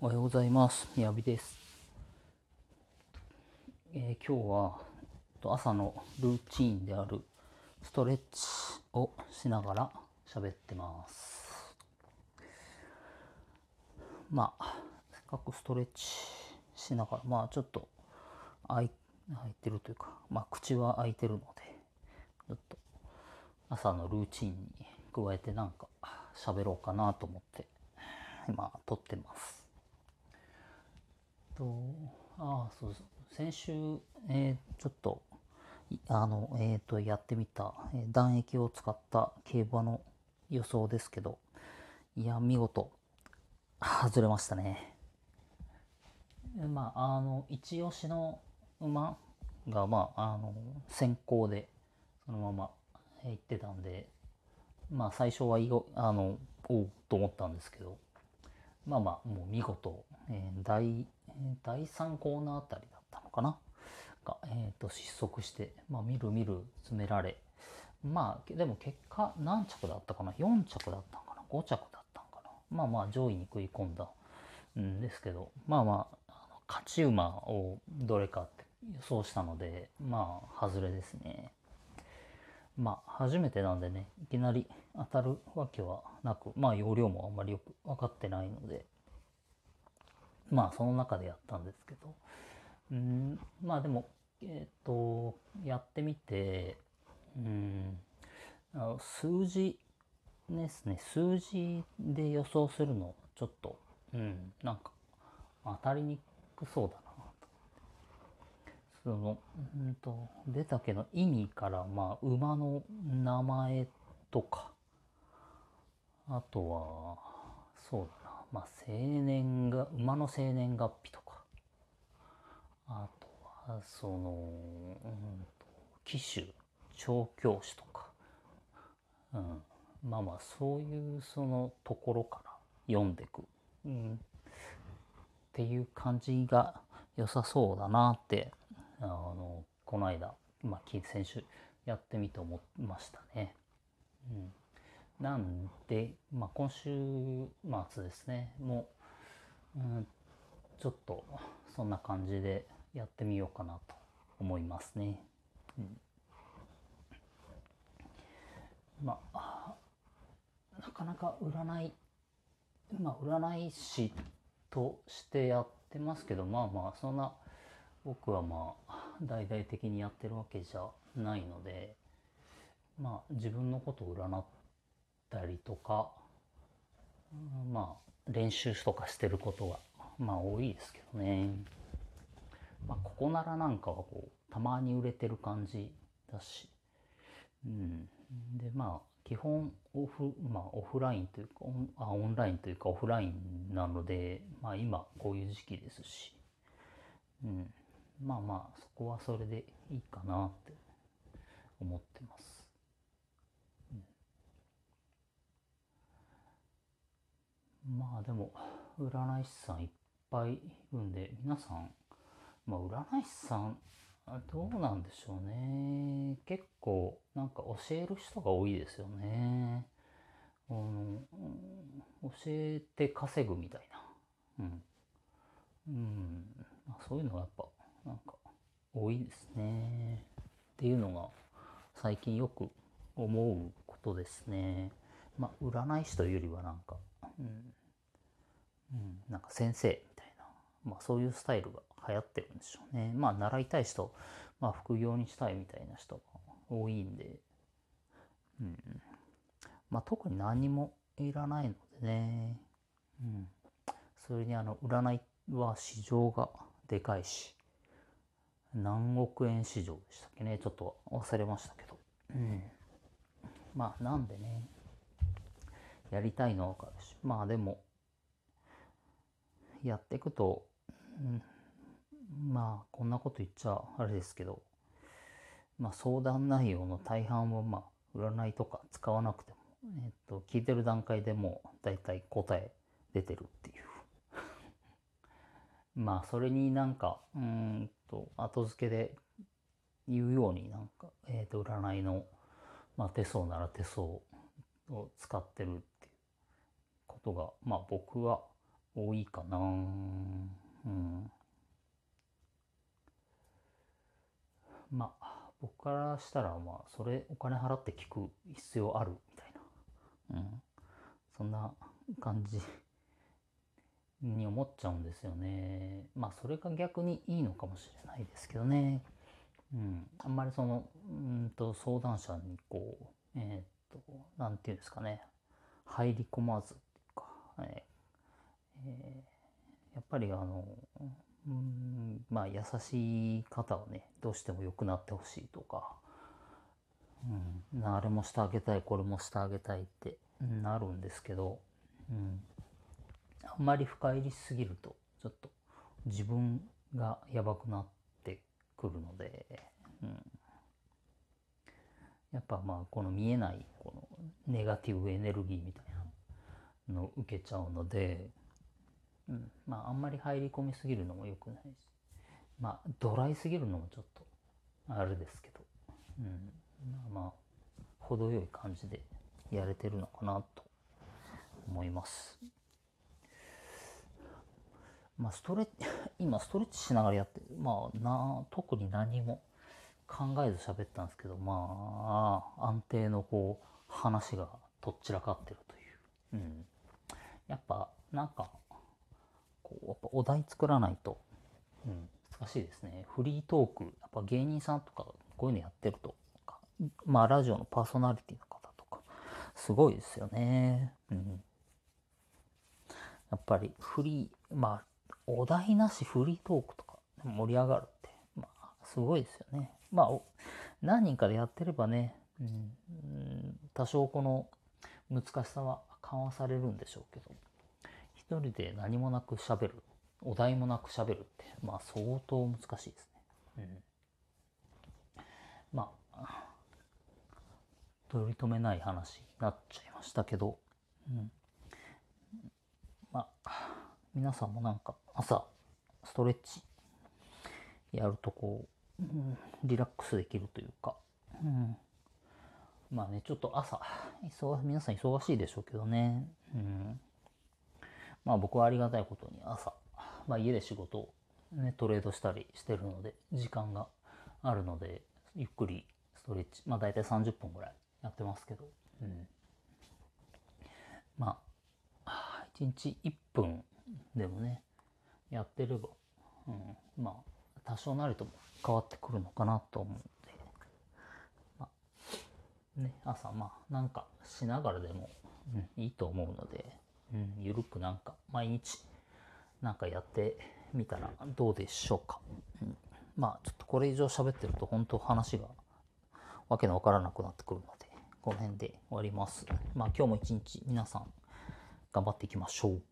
おはようございます。みやびです。えー今日は朝のルーチンであるストレッチをしながら喋ってます。まあ、せっかくストレッチしながら、まあちょっと開いてるというか、まあ口は開いてるので、ちょっと朝のルーチンに加えてなんか喋ろうかなと思って今撮ってます。とああそうそう先週、えーちょっとあのえっ、とやってみた、えー弾液を使った競馬の予想ですけどいや見事外れましたね。まああの一押しの馬がまああの先行でそのままえー行ってたんでまあ最初は意外あのおうと思ったんですけどまあまあもう見事、えー第第3コーナーあたりだったのかな？が、えー、と失速して、まあ、みるみる詰められまあでも結果何着だったかな？4着だったのかな？5着だったのかな？まあまあ上位に食い込んだんですけどまあまああの勝ち馬をどれかって予想したのでまあ外れですね。まあ初めてなんでねいきなり当たるわけはなくまあ容量もあんまりよく分かってないのでまあその中でやったんですけど。うんまあでもえっ、とやってみてうんあ数字ですね。数字で予想するのちょっとうんなんか当たりにくそうだなと。そのうんと出たけど意味からまあ馬の名前とかあとはそうだな。まあ生年が馬の生年月日とか。あとはそのうんと騎手調教師とか、うん、まあまあそういうそのところから読んでいく、うん、っていう感じが良さそうだなってあのこの間、まあ、き先週やってみて思いましたね。うん、なんで、まあ、今週末ですねもう、うん、ちょっとそんな感じでやってみようかなと思いますね。うん、まあなかなか占いまあ占い師としてやってますけどまあまあそんな僕はまあ大々的にやってるわけじゃないのでまあ自分のことを占ってたりとかまあ練習とかしてることがまあ多いですけどね。まあここならなんかはこうたまに売れてる感じだし、うん、でまあ基本オフ,、まあ、オフラインというかオンあオンラインというかオフラインなので、まあ、今こういう時期ですし、うん、まあまあそこはそれでいいかなって思ってます。うんまあでも占い師さんいっぱいいるんで皆さん、まあ、占い師さんどうなんでしょうね結構なんか教える人が多いですよね。あの教えて稼ぐみたいな。うん。うん。まそういうのがやっぱなんか多いですね。っていうのが最近よく思うことですね。まあ占い師というよりはなんか、うん。うん、なんか先生みたいな、まあそういうスタイルが流行ってるんでしょうね。まあ習いたい人、まあ副業にしたいみたいな人が多いんで、うん。まあ特に何もいらないのでね。うん。それにあの、占いは市場がでかいし、何億円市場でしたっけね。ちょっと忘れましたけど。うん。まあなんでね、やりたいのはわかるし、まあでも、やっていくと、うん、まあこんなこと言っちゃあれですけど、まあ相談内容の大半はまあ占いとか使わなくても、えっと、聞いてる段階でもう大体答え出てるっていう。まあそれになんか、うんと後付けで言うようになんか、えっと占いの、まあ手相なら手相を使ってるっていうことが、まあ僕は多いかな。うん。まあ僕からしたらまあそれお金払って聞く必要あるみたいな。うん。そんな感じに思っちゃうんですよね。まあそれが逆にいいのかもしれないですけどね。うん。あんまりそのうんと相談者にこうえー、っと何て言うんですかね。入り込まずっていうか、やっぱりあのうんまあ優しい方はねどうしても良くなってほしいとか、うん、あれもしてあげたいこれもしてあげたいってなるんですけど、うん、あんまり深入りすぎるとちょっと自分がやばくなってくるので、うん、やっぱまあこの見えないこのネガティブエネルギーみたいなのを受けちゃうので、うん、まああんまり入り込みすぎるのも良くないし。まあドライすぎるのもちょっとあれですけど、うん、まあまあ程よい感じでやれてるのかなと思います。まあストレッチ 今ストレッチしながらやってまあな特に何も考えず喋ったんですけどまあ安定のこう話がとっちらかってるという、うん、やっぱなんかやっぱお題作らないと、うん、難しいですね。フリートークやっぱ芸人さんとかこういうのやってるとかまあラジオのパーソナリティの方とかすごいですよね、うん、やっぱりフリーまあお題なしフリートークとか盛り上がるってまあすごいですよね。まあ、何人かでやってればね、うん、多少この難しさは緩和されるんでしょうけど、一人で何もなく喋る、お題もなく喋るって、まあ相当難しいですね。うん、まあ、取り留めない話になっちゃいましたけど、うん、まあ、皆さんもなんか朝ストレッチやるとこううん、リラックスできるというか、うん、まあねちょっと朝忙皆さん忙しいでしょうけどね、うん、まあ僕はありがたいことに朝、まあ、家で仕事を、ね、トレードしたりしてるので時間があるのでゆっくりストレッチまあ大体30分ぐらいやってますけど、うん、まあ1日1分でもねやってれば、うん、まあ多少なりとも変わってくるのかなと思うんで、まあ、ね、朝まあなんかしながらでも、うん、いいと思うので、うん、ゆるくなんか毎日なんかやってみたらどうでしょうか。うん、まあちょっとこれ以上喋ってると本当話がわけのわからなくなってくるので、この辺で終わります。まあ今日も一日皆さん頑張っていきましょう。